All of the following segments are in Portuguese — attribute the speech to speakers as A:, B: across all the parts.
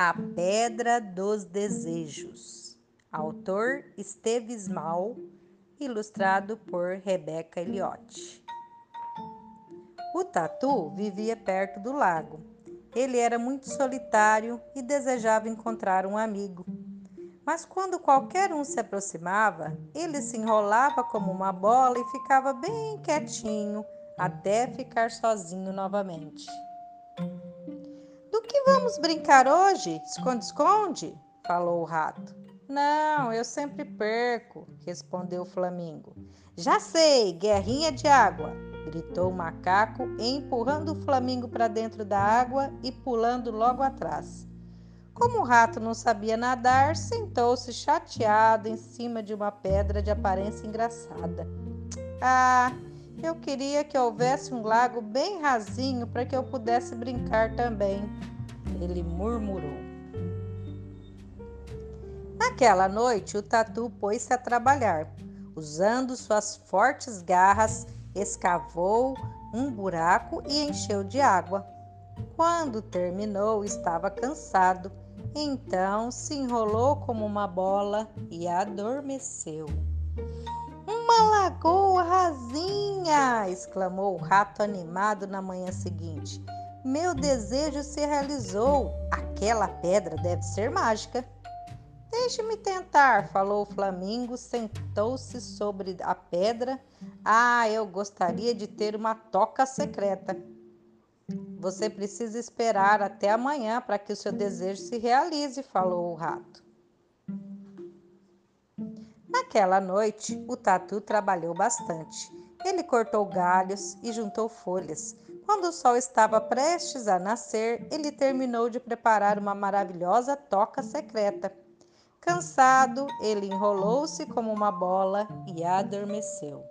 A: A Pedra dos Desejos. Autor Esteves Mal, ilustrado por Rebeca Eliotti. O tatu vivia perto do lago. Ele era muito solitário e desejava encontrar um amigo. Mas quando qualquer um se aproximava, ele se enrolava como uma bola e ficava bem quietinho até ficar sozinho novamente. Vamos brincar hoje? Esconde-esconde? falou o rato. Não, eu sempre perco, respondeu o flamingo. Já sei, guerrinha de água, gritou o macaco, empurrando o flamingo para dentro da água e pulando logo atrás. Como o rato não sabia nadar, sentou-se chateado em cima de uma pedra de aparência engraçada. Ah, eu queria que houvesse um lago bem rasinho para que eu pudesse brincar também, ele murmurou. Naquela noite, o tatu pôs-se a trabalhar. Usando suas fortes garras, escavou um buraco e encheu de água. Quando terminou, estava cansado, então se enrolou como uma bola e adormeceu. Uma lagoa rasinha! exclamou o rato animado na manhã seguinte. Meu desejo se realizou. Aquela pedra deve ser mágica. Deixe-me tentar, falou o Flamingo, sentou-se sobre a pedra. Ah, eu gostaria de ter uma toca secreta. Você precisa esperar até amanhã para que o seu desejo se realize, falou o rato. Naquela noite, o tatu trabalhou bastante. Ele cortou galhos e juntou folhas. Quando o sol estava prestes a nascer, ele terminou de preparar uma maravilhosa toca secreta. Cansado, ele enrolou-se como uma bola e adormeceu.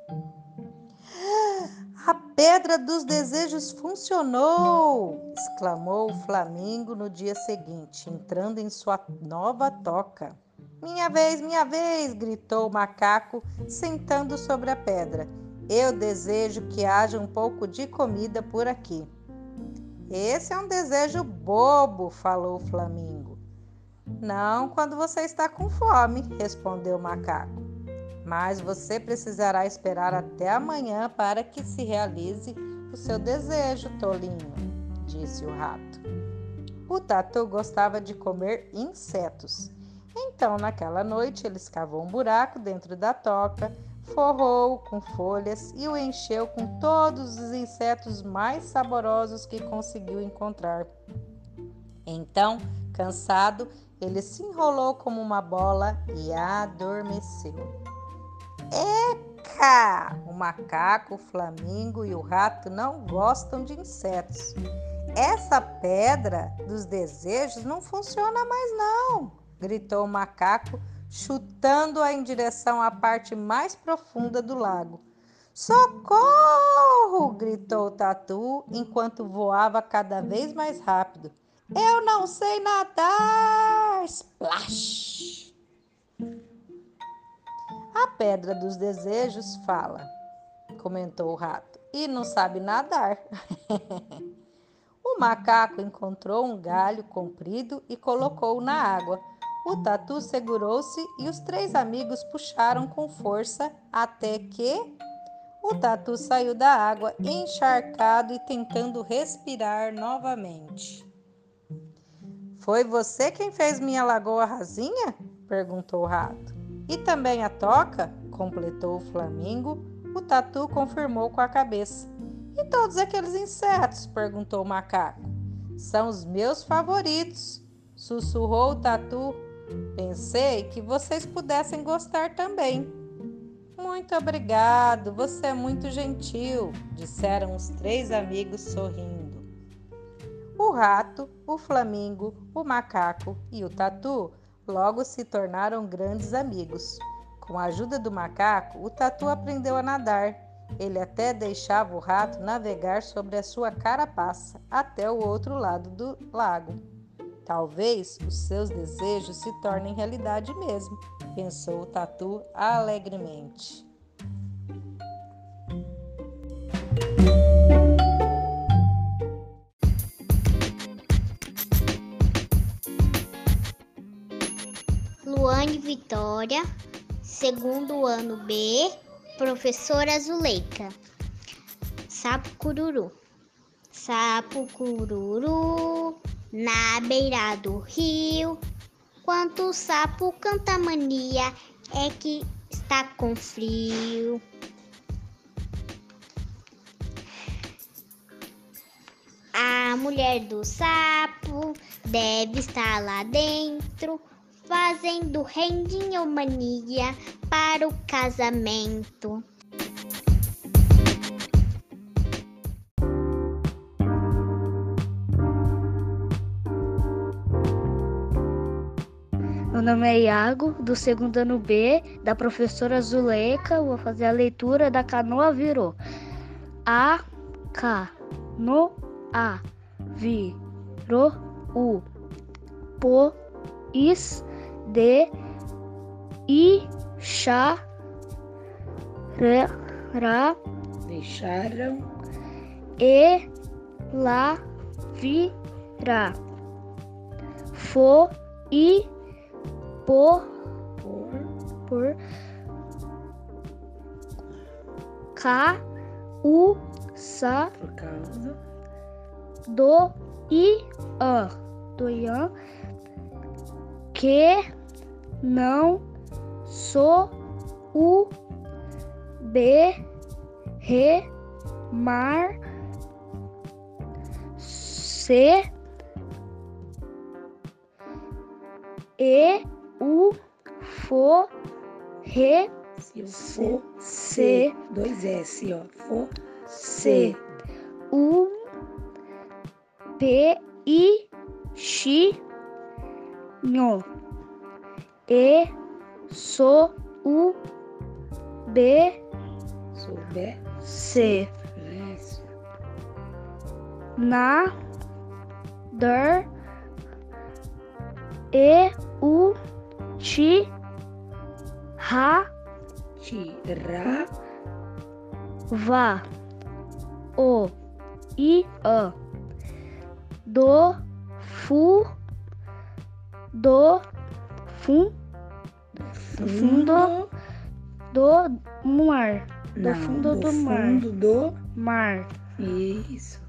A: A pedra dos desejos funcionou! exclamou o Flamingo no dia seguinte, entrando em sua nova toca. Minha vez, minha vez! gritou o macaco, sentando sobre a pedra. Eu desejo que haja um pouco de comida por aqui. Esse é um desejo bobo, falou o flamingo. Não quando você está com fome, respondeu o macaco. Mas você precisará esperar até amanhã para que se realize o seu desejo, tolinho, disse o rato. O tatu gostava de comer insetos. Então, naquela noite, ele escavou um buraco dentro da toca forrou-o com folhas e o encheu com todos os insetos mais saborosos que conseguiu encontrar. Então, cansado, ele se enrolou como uma bola e adormeceu. Eca! O macaco, o flamingo e o rato não gostam de insetos. Essa pedra dos desejos não funciona mais, não, gritou o macaco chutando-a em direção à parte mais profunda do lago. Socorro! gritou o Tatu enquanto voava cada vez mais rápido. Eu não sei nadar! Splash! A pedra dos desejos fala, comentou o rato, e não sabe nadar. o macaco encontrou um galho comprido e colocou-o na água o tatu segurou-se e os três amigos puxaram com força até que o tatu saiu da água encharcado e tentando respirar novamente. Foi você quem fez minha lagoa rasinha? perguntou o rato. E também a toca? completou o flamingo. O tatu confirmou com a cabeça. E todos aqueles insetos? perguntou o macaco. São os meus favoritos, sussurrou o tatu Pensei que vocês pudessem gostar também. Muito obrigado, você é muito gentil, disseram os três amigos sorrindo. O rato, o flamingo, o macaco e o tatu logo se tornaram grandes amigos. Com a ajuda do macaco, o tatu aprendeu a nadar. Ele até deixava o rato navegar sobre a sua carapaça até o outro lado do lago. Talvez os seus desejos se tornem realidade mesmo, pensou o Tatu alegremente.
B: Rayane Vitória, segundo ano B, professora Zuleika. Sapo cururu. Sapo cururu, na beira do rio. Quanto sapo canta mania, é que está com frio. A mulher do sapo deve estar lá dentro, fazendo rendinha ou mania para o casamento.
C: Nome é Iago, do segundo ano B, da professora Zuleika. Vou fazer a leitura da canoa virou. A, K, no, A, virou, U, po, is, de, i, chá, ra,
D: Deixaram
C: e, lá, virá. Fo, i,
D: por
C: por ca u sa
D: por causa
C: do i an do ian que não sou o b re mar se e o fo re
D: se o for
C: se
D: dois S, ó. For
C: C U P I X Nho E So U B
D: souber
C: C
D: isso.
C: Na Der E U Ti Ra
D: Tirar
C: Va O I A Do Fu Do Fum fundo do mar do fundo do, mar
D: fundo do
C: mar
D: isso.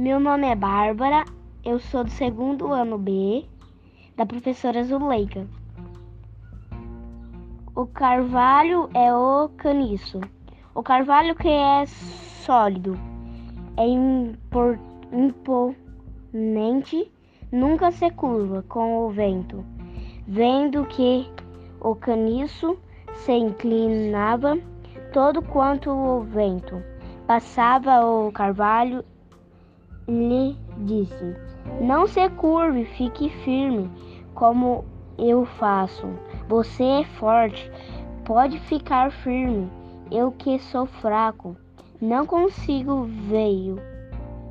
C: Meu nome é Bárbara, eu sou do segundo ano B, da professora Zuleika. O carvalho é o caniço. O carvalho que é sólido, é impor- imponente, nunca se curva com o vento. Vendo que o caniço se inclinava todo quanto o vento passava o carvalho lhe disse: Não se curve, fique firme, como eu faço. Você é forte, pode ficar firme. Eu que sou fraco, não consigo veio.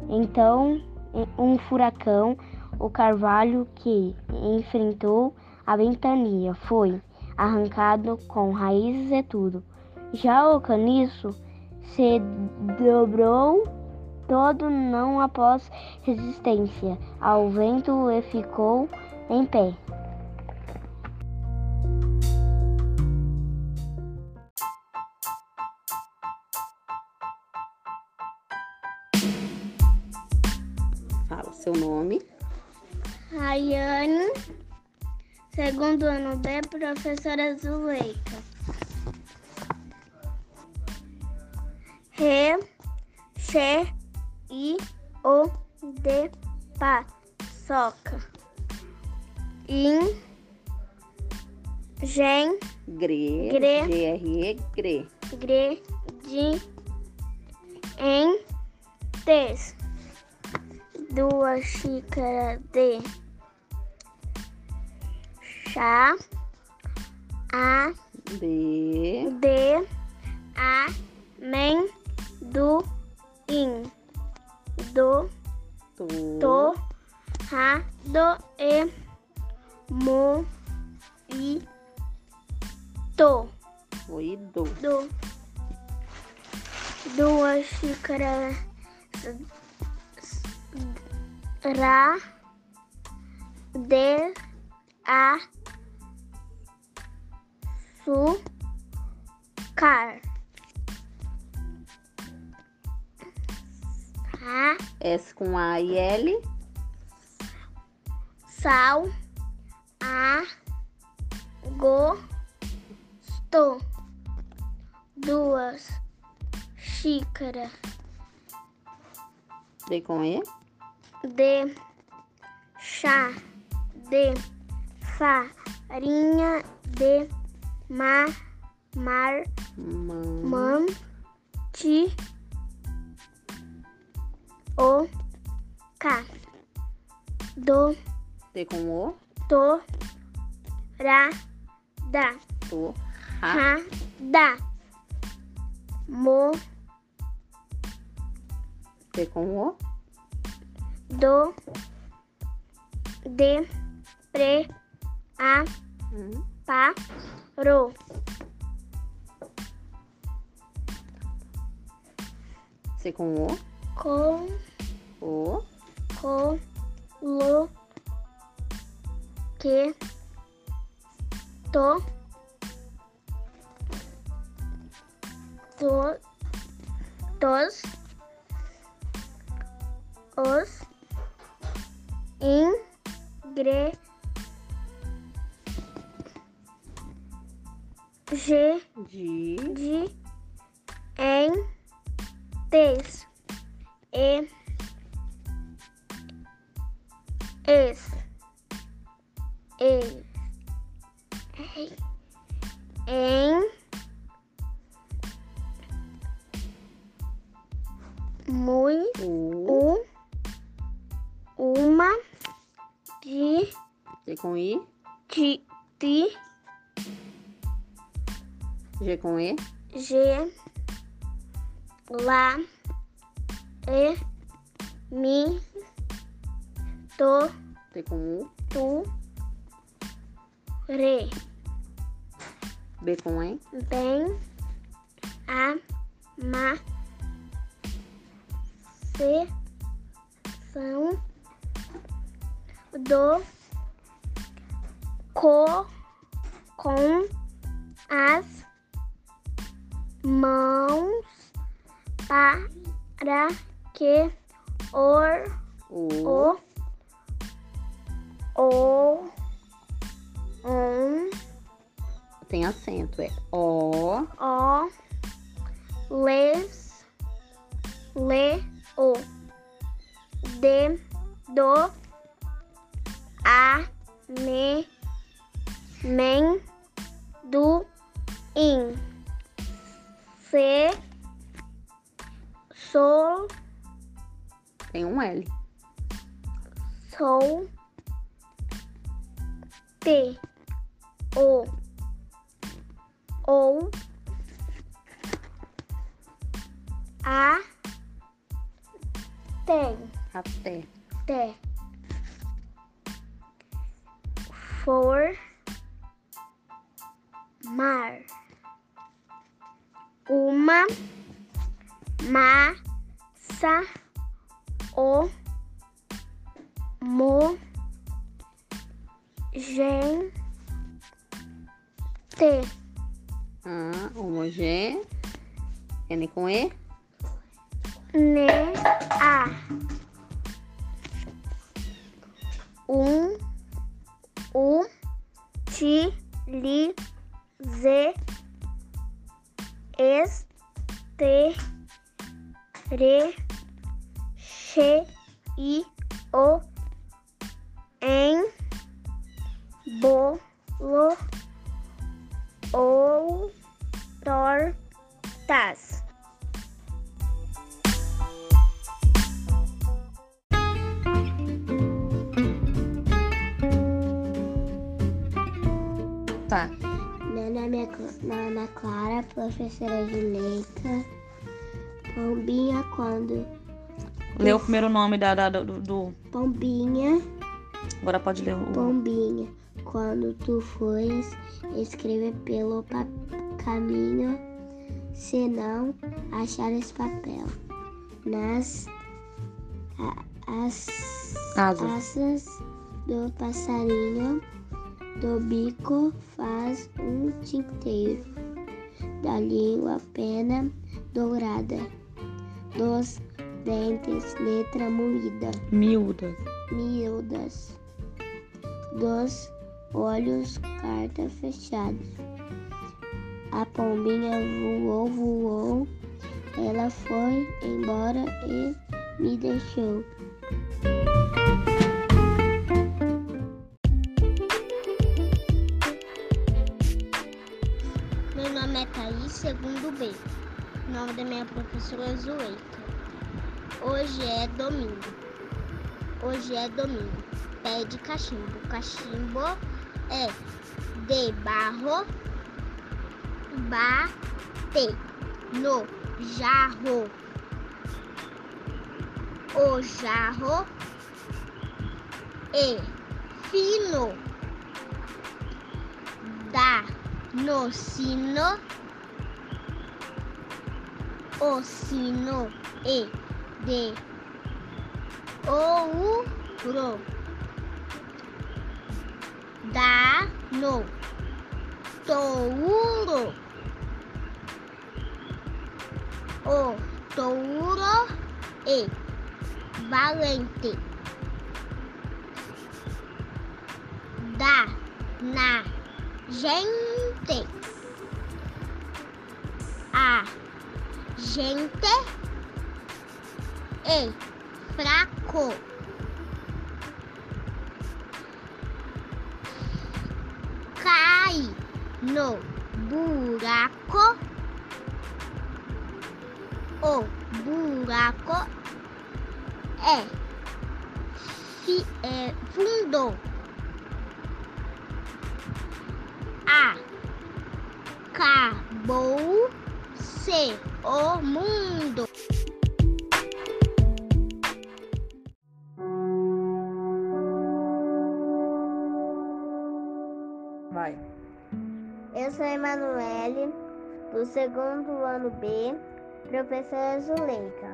C: Então, um furacão, o carvalho que enfrentou a ventania foi arrancado com raízes e tudo. Já o caniço se dobrou todo não após resistência ao vento e ficou em pé.
E: Fala seu nome.
B: Rayane, segundo ano B, professora Zuleika. Re, che, o, de, pa, soca. In, gen,
E: Gre.
B: Gre.
E: G-R-E. Gre.
B: gre, de, em, tes. Duas xícaras de chá, a, de, a, men, do, to, ra, do, e, mo, i, to.
E: Foi do.
B: do duas xícaras ra, de, a, su, car. Ra,
E: S com A e L.
B: sal, a, go, sto, duas, xícara,
E: D com E.
B: de, chá, de, farinha, de, ma, mar,
E: Man.
B: man, ti, o, ca, do,
E: T com O.
B: to, ra, da.
E: To. Ra.
B: Ha, da. Mo,
E: T com O.
B: do, de, pre, a,
E: Hum.
B: pa, ro.
E: C com O.
B: Com,
E: O.
B: co, lo, que, to, to, tos, os, ingre, G,
E: De.
B: de, em, tes, e, es, e, ei, em, mui,
E: U.
B: um, uma, de,
E: T com I.
B: ti, ti,
E: G com E.
B: G, lá, e, mi, to,
E: T com U.
B: tu, re,
E: B com E.
B: bem, a, ma, se, são, do, co, com, as, mãos, para que, or,
E: O.
B: o, o, um,
E: Tem acento. É. O.
B: o, les, le, o, de, do, a, me, men, do, in, se, sol,
E: Tem um L.
B: sou, te, o, ou, a, tem,
E: Até.
B: te, for, mar, uma, massa, o, mo, gente,
E: A. Homogêneo. N com E.
B: ne, a, um, u, ti, li, ze, es, te, re, che, i, o, em, bolo, ou, tortas.
E: Tá.
B: Meu nome é Ana Clara, professora de letra. Pombinha quando.
F: Lê o primeiro nome da, da- do, do-
B: Pombinha,
F: Agora pode ler o.
B: pombinha. Quando tu fores escrever pelo caminho, se não achar esse papel. Nas. a- as
F: Asa.
G: asas do passarinho, do bico faz um tinteiro, da língua pena dourada, dos dentes letra moída,
F: Miúda.
G: miúdas, dos olhos carta fechados. A pombinha voou, voou, ela foi embora e me deixou. Meu nome é Thaís, segundo B. O nome da minha professora é. Hoje é domingo. Hoje é domingo. Pé de cachimbo. Cachimbo é de barro. Bate no jarro. O jarro é fino. Dá no sino. O sino é de ouro. Dá no touro. O touro é valente. Dá na gente. A gente é fraco. Cai no buraco. O buraco é, fi, é fundo. Acabou se o mundo. Do segundo ano B, professora Zuleika.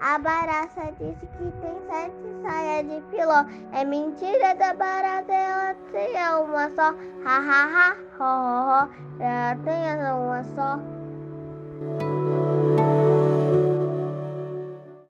G: A barata disse que tem sete saias de filó. É mentira da barata, ela tem uma só. Ha ha ha, ho ho ho, ela tem uma só.